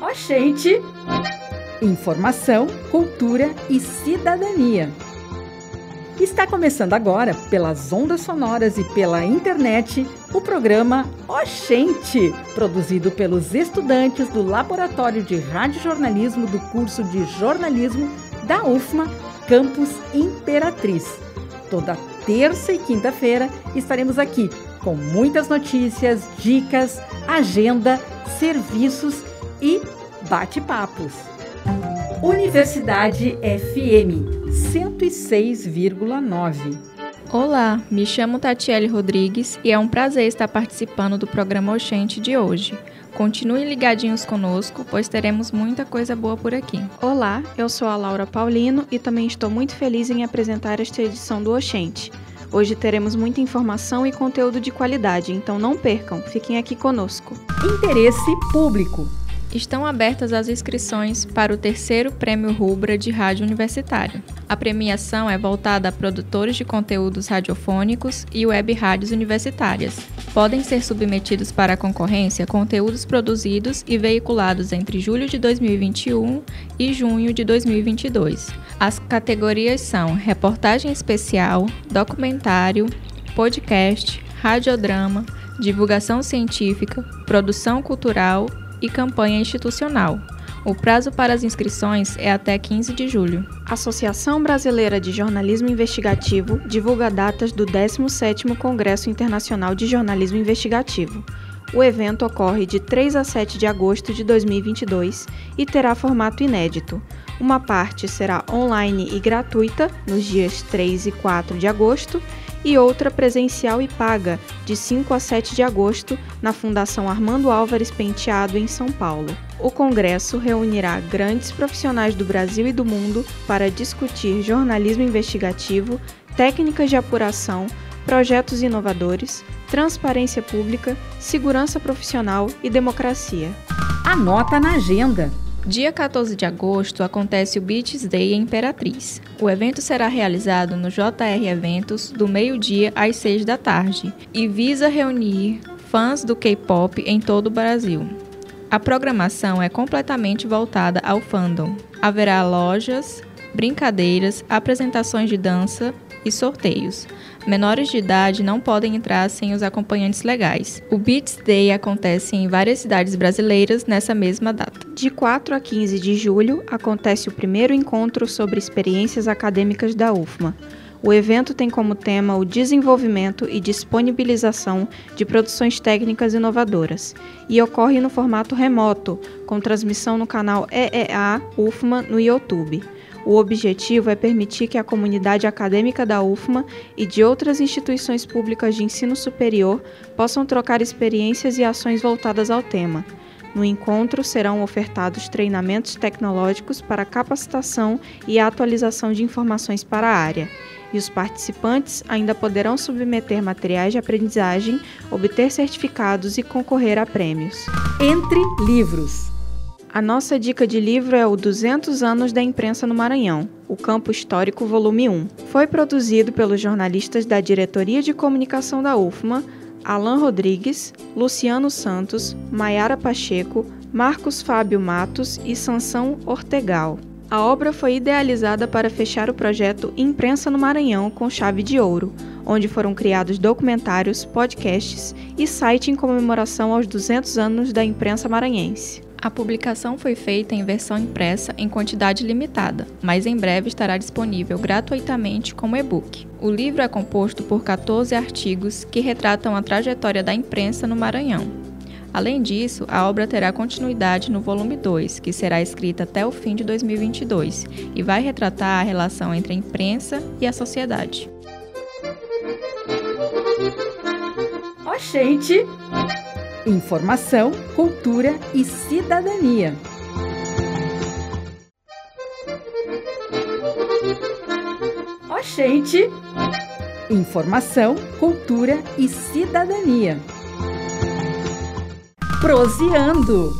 Oxente! Informação, cultura e cidadania. Está começando agora, pelas ondas sonoras e pela internet, o programa Oxente, produzido pelos estudantes do Laboratório de Radiojornalismo do curso de Jornalismo da UFMA, Campus Imperatriz. Toda terça e quinta-feira estaremos aqui com muitas notícias, dicas, agenda, serviços e bate-papos. Universidade FM 106,9. Olá, me chamo Tatiele Rodrigues e é um prazer estar participando do programa Oxente de hoje. Continuem ligadinhos conosco, pois teremos muita coisa boa por aqui. Olá, eu sou a Laura Paulino e também estou muito feliz em apresentar esta edição do Oxente. Hoje teremos muita informação e conteúdo de qualidade, então não percam, fiquem aqui conosco. Interesse público. Estão abertas as inscrições para o terceiro Prêmio Rubra de Rádio Universitário. A premiação é voltada a produtores de conteúdos radiofônicos e web rádios universitárias. Podem ser submetidos para a concorrência conteúdos produzidos e veiculados entre julho de 2021 e junho de 2022. As categorias são reportagem especial, documentário, podcast, radiodrama, divulgação científica, produção cultural e campanha institucional. O prazo para as inscrições é até 15 de julho. A Associação Brasileira de Jornalismo Investigativo divulga datas do 17º Congresso Internacional de Jornalismo Investigativo. O evento ocorre de 3 a 7 de agosto de 2022 e terá formato inédito. Uma parte será online e gratuita nos dias 3 e 4 de agosto e outra presencial e paga, de 5 a 7 de agosto, na Fundação Armando Álvares Penteado, em São Paulo. O congresso reunirá grandes profissionais do Brasil e do mundo para discutir jornalismo investigativo, técnicas de apuração, projetos inovadores, transparência pública, segurança profissional e democracia. Anota na agenda. Dia 14 de agosto acontece o Beats Day em Imperatriz. O evento será realizado no JR Eventos do meio-dia às 6 da tarde e visa reunir fãs do K-pop em todo o Brasil. A programação é completamente voltada ao fandom. Haverá lojas, brincadeiras, apresentações de dança e sorteios. Menores de idade não podem entrar sem os acompanhantes legais. O Beats Day acontece em várias cidades brasileiras nessa mesma data. De 4 a 15 de julho acontece o primeiro encontro sobre experiências acadêmicas da UFMA. O evento tem como tema o desenvolvimento e disponibilização de produções técnicas inovadoras e ocorre no formato remoto, com transmissão no canal EEA UFMA no YouTube. O objetivo é permitir que a comunidade acadêmica da UFMA e de outras instituições públicas de ensino superior possam trocar experiências e ações voltadas ao tema. No encontro serão ofertados treinamentos tecnológicos para capacitação e atualização de informações para a área. E os participantes ainda poderão submeter materiais de aprendizagem, obter certificados e concorrer a prêmios. Entre livros. A nossa dica de livro é o 200 anos da imprensa no Maranhão, o Campo Histórico Volume 1. Foi produzido pelos jornalistas da Diretoria de Comunicação da UFMA, Alan Rodrigues, Luciano Santos, Maiara Pacheco, Marcos Fábio Matos e Sansão Ortegal. A obra foi idealizada para fechar o projeto Imprensa no Maranhão com chave de ouro, onde foram criados documentários, podcasts e site em comemoração aos 200 anos da imprensa maranhense. A publicação foi feita em versão impressa em quantidade limitada, mas em breve estará disponível gratuitamente como e-book. O livro é composto por 14 artigos que retratam a trajetória da imprensa no Maranhão. Além disso, a obra terá continuidade no volume 2, que será escrita até o fim de 2022 e vai retratar a relação entre a imprensa e a sociedade. Oxente! Informação, cultura e cidadania. Oxente! Informação, cultura e cidadania. Proseando!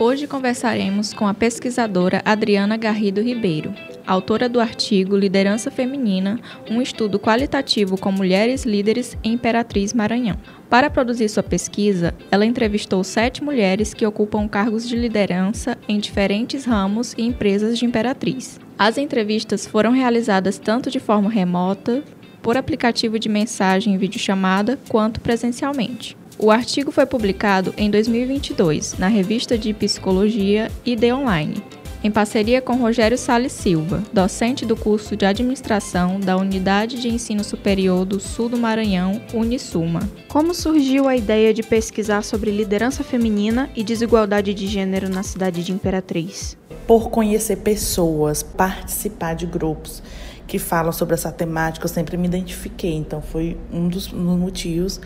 Hoje conversaremos com a pesquisadora Adriana Garrido Ribeiro. Autora do artigo Liderança Feminina, um estudo qualitativo com mulheres líderes em Imperatriz Maranhão. Para produzir sua pesquisa, ela entrevistou sete mulheres que ocupam cargos de liderança em diferentes ramos e empresas de Imperatriz. As entrevistas foram realizadas tanto de forma remota, por aplicativo de mensagem e videochamada, quanto presencialmente. O artigo foi publicado em 2022 na revista de Psicologia ID Online, em parceria com Rogério Sales Silva, docente do curso de Administração da Unidade de Ensino Superior do Sul do Maranhão, Unisuma. Como surgiu a ideia de pesquisar sobre liderança feminina e desigualdade de gênero na cidade de Imperatriz? Por conhecer pessoas, participar de grupos que falam sobre essa temática, eu sempre me identifiquei. Então foi um dos, motivos,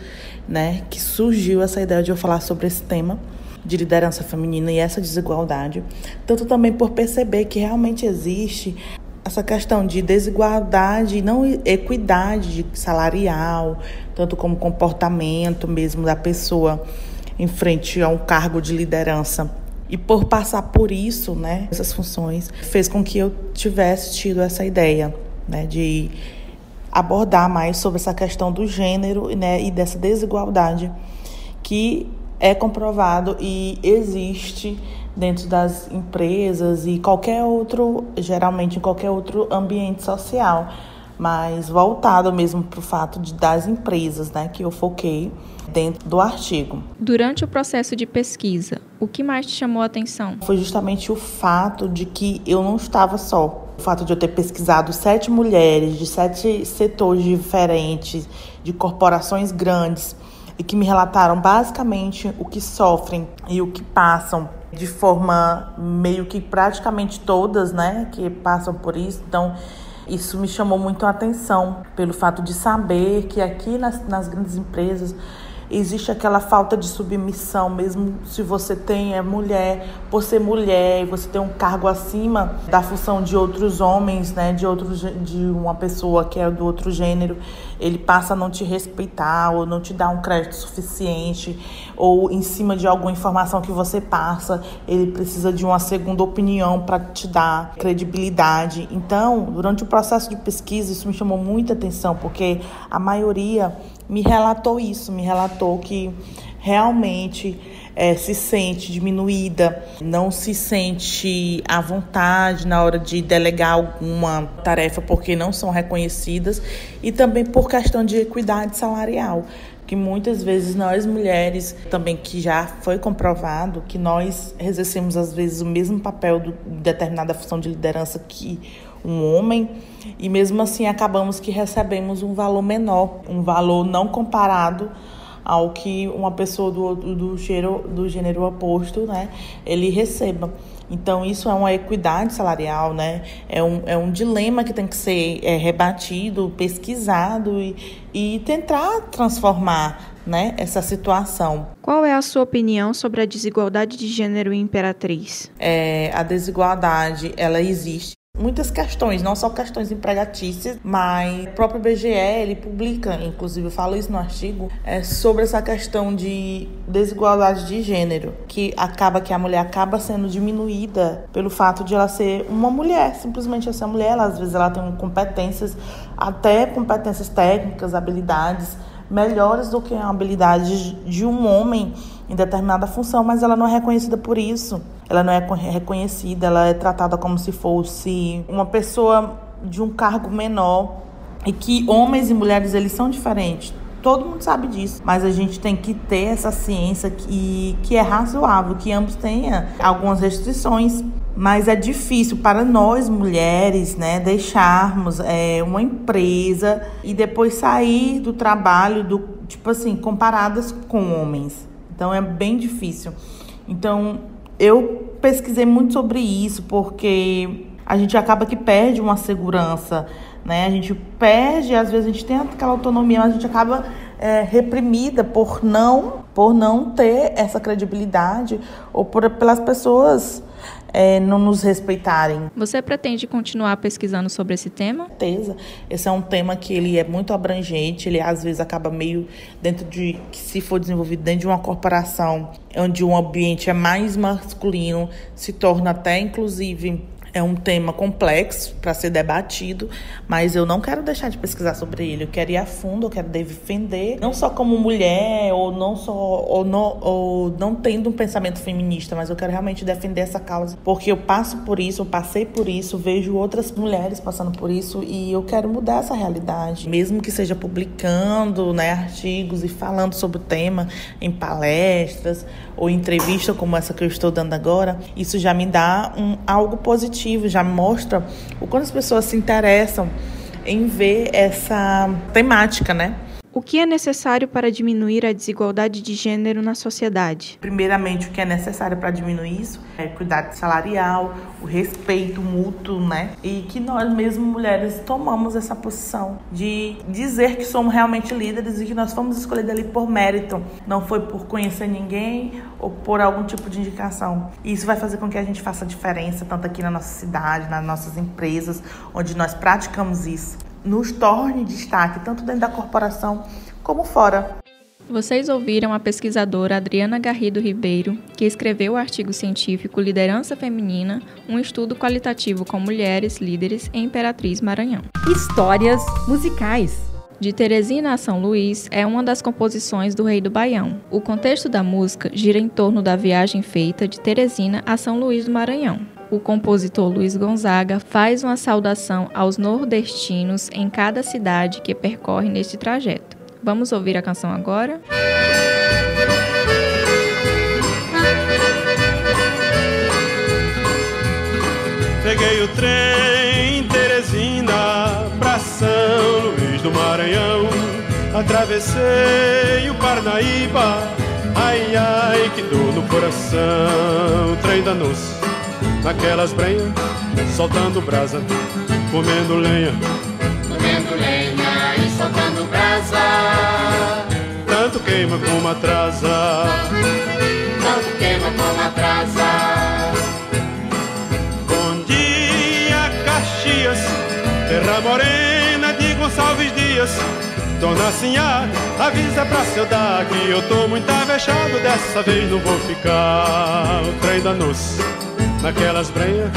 né, que surgiu essa ideia de eu falar sobre esse tema de liderança feminina e essa desigualdade, tanto também por perceber que realmente existe essa questão de desigualdade, não equidade salarial, tanto como comportamento mesmo da pessoa em frente a um cargo de liderança. E por passar por isso, né, essas funções, fez com que eu tivesse tido essa ideia, né, de abordar mais sobre essa questão do gênero, né, e dessa desigualdade que é comprovado e existe dentro das empresas e qualquer outro, geralmente em qualquer outro ambiente social, mas voltado mesmo para o fato de, das empresas, né, que eu foquei dentro do artigo. Durante o processo de pesquisa, o que mais te chamou a atenção? Foi justamente o fato de que eu não estava só. O fato de eu ter pesquisado sete mulheres de sete setores diferentes, de corporações grandes, e que me relataram basicamente o que sofrem e o que passam de forma meio que praticamente todas, né, que passam por isso. Então, isso me chamou muito a atenção pelo fato de saber que aqui nas, nas grandes empresas existe aquela falta de submissão, mesmo se você tem é mulher, por ser mulher, você tem um cargo acima da função de outros homens, né, de outro de uma pessoa que é do outro gênero, ele passa a não te respeitar ou não te dá um crédito suficiente, ou em cima de alguma informação que você passa, ele precisa de uma segunda opinião para te dar credibilidade. Então, durante o processo de pesquisa, isso me chamou muita atenção, porque a maioria me relatou isso, me relatou que realmente é, se sente diminuída, não se sente à vontade na hora de delegar alguma tarefa porque não são reconhecidas e também por questão de equidade salarial que muitas vezes nós mulheres também que já foi comprovado que nós exercemos às vezes o mesmo papel de determinada função de liderança que um homem e mesmo assim acabamos que recebemos um valor menor, um valor não comparado ao que uma pessoa do, do, gênero, do gênero oposto, né, ele receba. Então, isso é uma equidade salarial, né? É um, é um dilema que tem que ser é, rebatido, pesquisado e, e tentar transformar né, essa situação. Qual é a sua opinião sobre a desigualdade de gênero em Imperatriz? É, a desigualdade, ela existe muitas questões, não só questões empregatícias, mas o próprio BGE ele publica, inclusive eu falo isso no artigo, é sobre essa questão de desigualdade de gênero, que acaba que a mulher acaba sendo diminuída pelo fato de ela ser uma mulher, simplesmente essa mulher, ela, às vezes ela tem competências, até competências técnicas, habilidades melhores do que a habilidade de um homem em determinada função, mas ela não é reconhecida por isso. Ela não é reconhecida, ela é tratada como se fosse uma pessoa de um cargo menor e que homens e mulheres eles são diferentes. Todo mundo sabe disso, mas a gente tem que ter essa ciência que, que é razoável, que ambos tenham algumas restrições mas é difícil para nós mulheres, né, deixarmos é, uma empresa e depois sair do trabalho do tipo assim comparadas com homens. Então é bem difícil. Então eu pesquisei muito sobre isso porque a gente acaba que perde uma segurança, né? A gente perde, às vezes a gente tem aquela autonomia, mas a gente acaba é, reprimida por não por não ter essa credibilidade ou por pelas pessoas é, não nos respeitarem. Você pretende continuar pesquisando sobre esse tema? certeza. Esse é um tema que ele é muito abrangente, ele às vezes acaba meio dentro de que se for desenvolvido dentro de uma corporação onde o ambiente é mais masculino, se torna até inclusive é um tema complexo para ser debatido, mas eu não quero deixar de pesquisar sobre ele. Eu quero ir a fundo, eu quero defender, não só como mulher ou não só ou não, ou não tendo um pensamento feminista, mas eu quero realmente defender essa causa, porque eu passo por isso, eu passei por isso, vejo outras mulheres passando por isso e eu quero mudar essa realidade, mesmo que seja publicando, né, artigos e falando sobre o tema em palestras ou entrevista como essa que eu estou dando agora, isso já me dá um algo positivo já mostra o quanto as pessoas se interessam em ver essa temática, né? O que é necessário para diminuir a desigualdade de gênero na sociedade? Primeiramente, o que é necessário para diminuir isso é cuidado salarial, o respeito mútuo, né? E que nós mesmas mulheres tomamos essa posição de dizer que somos realmente líderes e que nós fomos escolhidas ali por mérito, não foi por conhecer ninguém ou por algum tipo de indicação. E isso vai fazer com que a gente faça diferença tanto aqui na nossa cidade, nas nossas empresas, onde nós praticamos isso nos torne destaque, tanto dentro da corporação como fora. Vocês ouviram a pesquisadora Adriana Garrido Ribeiro, que escreveu o artigo científico Liderança Feminina, um estudo qualitativo com mulheres líderes em Imperatriz Maranhão. Histórias musicais. De Teresina a São Luís é uma das composições do Rei do Baião. O contexto da música gira em torno da viagem feita de Teresina a São Luís do Maranhão o compositor Luiz Gonzaga faz uma saudação aos nordestinos em cada cidade que percorre neste trajeto. Vamos ouvir a canção agora? Peguei o trem Teresina pra São Luís do Maranhão. Atravessei o Parnaíba, ai ai que dor no coração. Trem da noce naquelas brenhas, soltando brasa, comendo lenha. Comendo lenha e soltando brasa. Tanto queima como atrasa. Tanto queima como atrasa. Bom dia, Caxias, terra morena de Gonçalves Dias. Dona Sinhá, avisa pra que eu tô muito avexado, dessa vez não vou ficar. O trem da noce naquelas brenhas,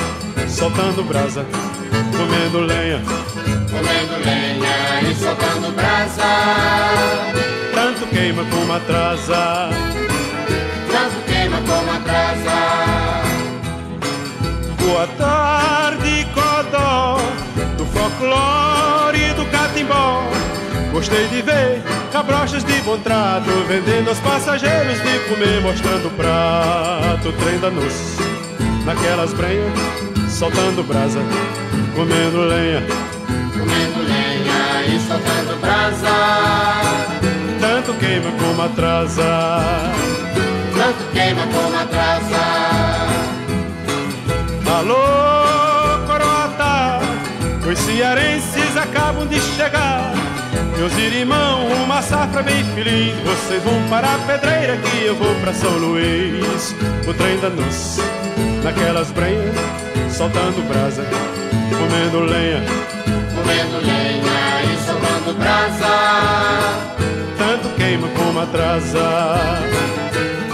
soltando brasa, comendo lenha. Comendo lenha e soltando brasa. Tanto queima como atrasa. Tanto queima como atrasa. Boa tarde, Codó, do folclore e do catimbó. Gostei de ver cabrochas de bom trato, vendendo aos passageiros de comer, mostrando o prato, trem da noce naquelas brenhas, soltando brasa, comendo lenha. Comendo lenha e soltando brasa. Tanto queima como atrasa. Tanto queima como atrasa. Alô, coroata, os cearenses acabam de chegar. Meus irmãos, uma safra bem feliz. Vocês vão para a pedreira que eu vou para São Luís. O trem da noce naquelas brenhas, soltando brasa, comendo lenha. Comendo lenha e soltando brasa. Tanto queima como atrasa.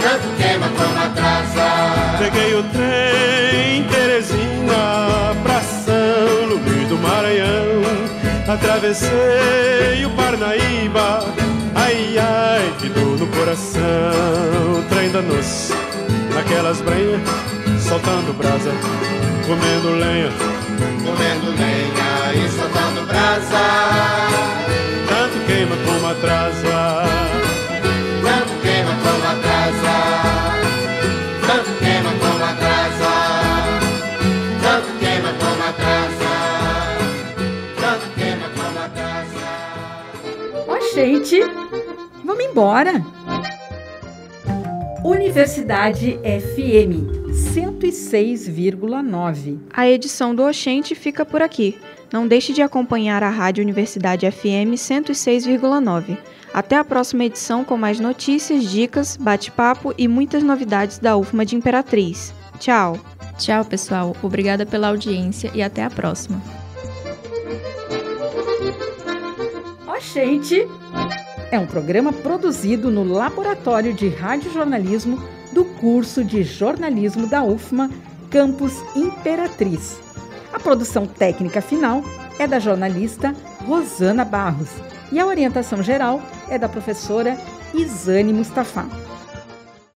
Tanto queima como atrasa. Peguei o trem Teresina pra São Luís do Maranhão. Atravessei o Parnaíba. Ai, ai, que dor no coração. Trem da noce, naquelas brenhas soltando brasa, comendo lenha, comendo lenha e soltando brasa. Tanto queima como atrasa, tanto queima como atrasa, tanto queima como atrasa, tanto queima como atrasa, tanto queima como atrasa. Ó, gente, vamos embora. Universidade FM 106,9. A edição do Oxente fica por aqui. Não deixe de acompanhar a Rádio Universidade FM 106,9. Até a próxima edição com mais notícias, dicas, bate-papo e muitas novidades da UFMA de Imperatriz. Tchau! Tchau, pessoal. Obrigada pela audiência e até a próxima. Oxente! É um programa produzido no Laboratório de Radiojornalismo do curso de jornalismo da UFMA, Campus Imperatriz. A produção técnica final é da jornalista Rosana Barros e a orientação geral é da professora Isane Mustafa.